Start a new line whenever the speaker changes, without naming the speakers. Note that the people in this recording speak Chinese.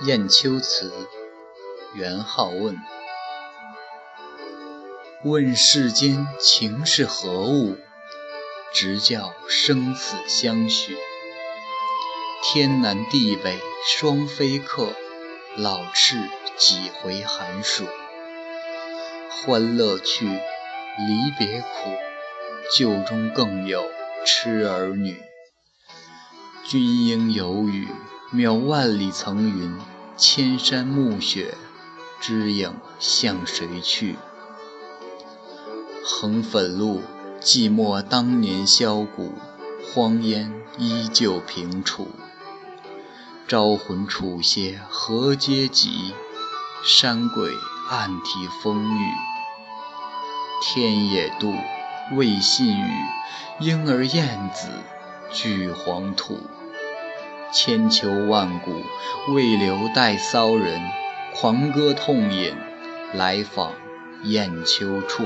《雁丘词》元好问。问世间情是何物？直教生死相许。天南地北双飞客，老翅几回寒暑。欢乐去，离别苦，旧中更有痴儿女。君应有语。渺万里层云，千山暮雪，知影向谁去？横汾路，寂寞当年箫鼓，荒烟依旧平楚。招魂楚些何嗟及？山鬼暗啼风雨。天也妒，未信与，莺儿燕子俱黄土。千秋万古，未留待骚人，狂歌痛饮，来访雁丘处。